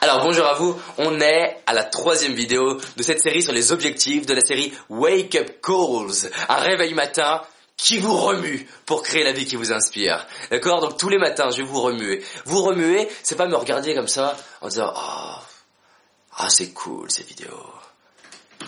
Alors bonjour à vous, on est à la troisième vidéo de cette série sur les objectifs de la série Wake Up Calls, un réveil matin qui vous remue pour créer la vie qui vous inspire. D'accord? Donc tous les matins, je vais vous remuer. Vous remuer, c'est pas me regarder comme ça en disant "Ah, ah c'est cool ces vidéos.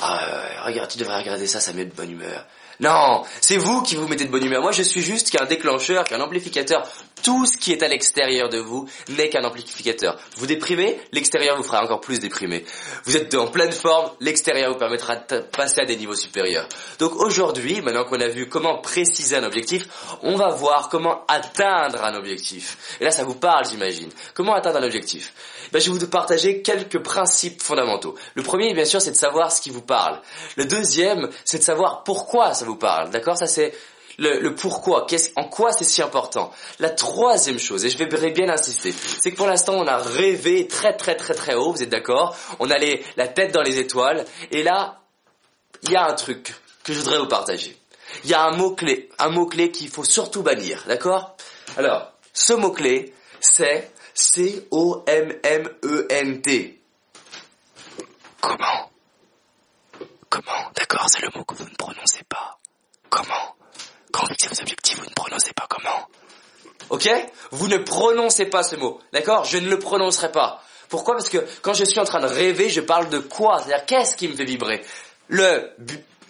Ah regarde, tu devrais regarder ça, ça met de bonne humeur." Non, c'est vous qui vous mettez de bonne humeur. Moi, je suis juste qu'un déclencheur, qu'un amplificateur. Tout ce qui est à l'extérieur de vous n'est qu'un amplificateur. Vous déprimez, l'extérieur vous fera encore plus déprimer. Vous êtes en pleine forme, l'extérieur vous permettra de passer à des niveaux supérieurs. Donc aujourd'hui, maintenant qu'on a vu comment préciser un objectif, on va voir comment atteindre un objectif. Et là, ça vous parle, j'imagine. Comment atteindre un objectif? Ben, Je vais vous partager quelques principes fondamentaux. Le premier, bien sûr, c'est de savoir ce qui vous parle. Le deuxième, c'est de savoir pourquoi ça vous parle. D'accord? Ça, c'est le, pourquoi, en quoi c'est si important. La troisième chose, et je vais bien insister, c'est que pour l'instant on a rêvé très très très très haut, vous êtes d'accord? On a la tête dans les étoiles, et là, il y a un truc que je voudrais vous partager. Il y a un mot-clé, un mot-clé qu'il faut surtout bannir, d'accord? Alors, ce mot-clé, c'est C-O-M-M-E-N-T. Comment Comment? C'est le mot que vous ne prononcez pas. Comment? Quand vous vos objectifs, vous ne prononcez pas comment? Ok? Vous ne prononcez pas ce mot. D'accord? Je ne le prononcerai pas. Pourquoi? Parce que quand je suis en train de rêver, je parle de quoi? C'est-à-dire qu'est-ce qui me fait vibrer? Le...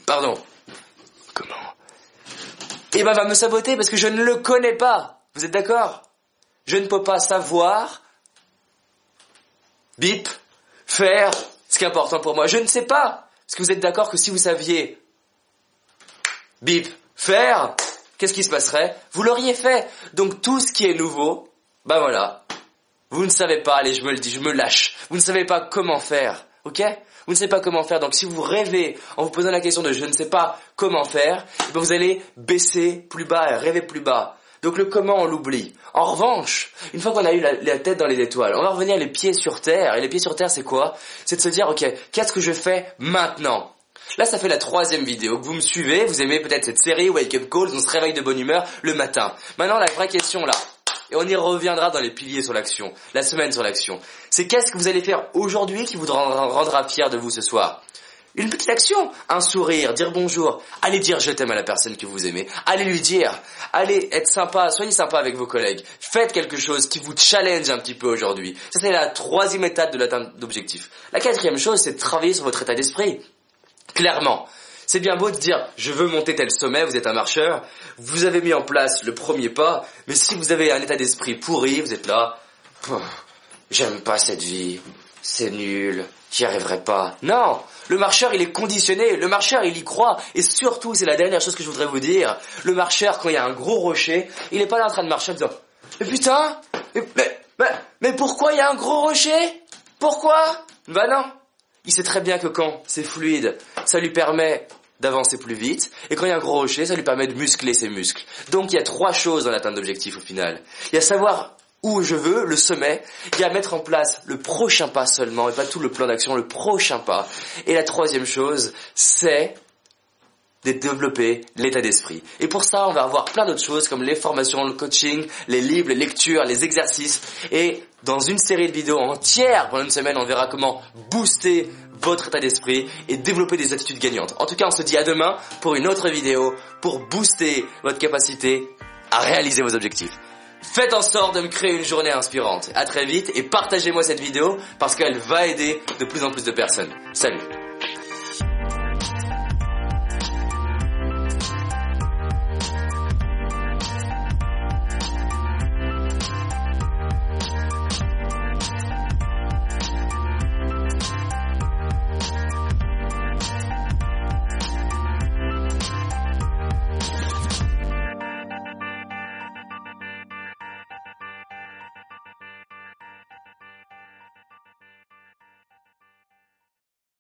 Pardon. Comment? Eh ben va me saboter parce que je ne le connais pas. Vous êtes d'accord? Je ne peux pas savoir... Bip. Faire ce qui est important pour moi. Je ne sais pas. Est-ce que vous êtes d'accord que si vous saviez... Bip faire, qu'est-ce qui se passerait? Vous l'auriez fait. Donc tout ce qui est nouveau, ben voilà. Vous ne savez pas, allez, je me le dis, je me lâche. Vous ne savez pas comment faire, ok? Vous ne savez pas comment faire. Donc si vous rêvez en vous posant la question de je ne sais pas comment faire, eh ben, vous allez baisser plus bas et rêver plus bas. Donc le comment on l'oublie. En revanche, une fois qu'on a eu la, tête dans les étoiles, on va revenir les pieds sur terre. Et les pieds sur terre, c'est quoi? C'est de se dire, ok, qu'est-ce que je fais maintenant? Là, ça fait la troisième vidéo vous me suivez. Vous aimez peut-être cette série Wake Up Calls, on se réveille de bonne humeur le matin. Maintenant, la vraie question là, et on y reviendra dans les piliers sur l'action, la semaine sur l'action, c'est qu'est-ce que vous allez faire aujourd'hui qui vous rendra fier de vous ce soir? Une petite action, un sourire, dire bonjour, allez dire je t'aime à la personne que vous aimez, allez lui dire, allez être sympa, soyez sympa avec vos collègues, faites quelque chose qui vous challenge un petit peu aujourd'hui. Ça c'est la troisième étape de l'atteinte d'objectif. La quatrième chose c'est de travailler sur votre état d'esprit. Clairement. C'est bien beau de dire je veux monter tel sommet, vous êtes un marcheur, vous avez mis en place le premier pas, mais si vous avez un état d'esprit pourri, vous êtes là, j'aime pas cette vie, c'est nul, j'y arriverai pas. Non, le marcheur il est conditionné, le marcheur il y croit, et surtout c'est la dernière chose que je voudrais vous dire, le marcheur quand il y a un gros rocher, il n'est pas là en train de marcher en disant mais putain, mais, mais, mais pourquoi il y a un gros rocher? Pourquoi? Bah non, il sait très bien que quand c'est fluide, ça lui permet d'avancer plus vite, et quand il y a un gros rocher, ça lui permet de muscler ses muscles. Donc il y a trois choses dans l'atteinte d'objectifs au final. Il y a savoir où je veux, le sommet, il y a mettre en place le prochain pas seulement, et pas tout le plan d'action, le prochain pas. Et la troisième chose, c'est de développer l'état d'esprit. Et pour ça, on va avoir plein d'autres choses comme les formations, le coaching, les livres, les lectures, les exercices. Et dans une série de vidéos entières pendant une semaine, on verra comment booster votre état d'esprit et développer des attitudes gagnantes. En tout cas, on se dit à demain pour une autre vidéo pour booster votre capacité à réaliser vos objectifs. Faites en sorte de me créer une journée inspirante. À très vite et partagez-moi cette vidéo parce qu'elle va aider de plus en plus de personnes. Salut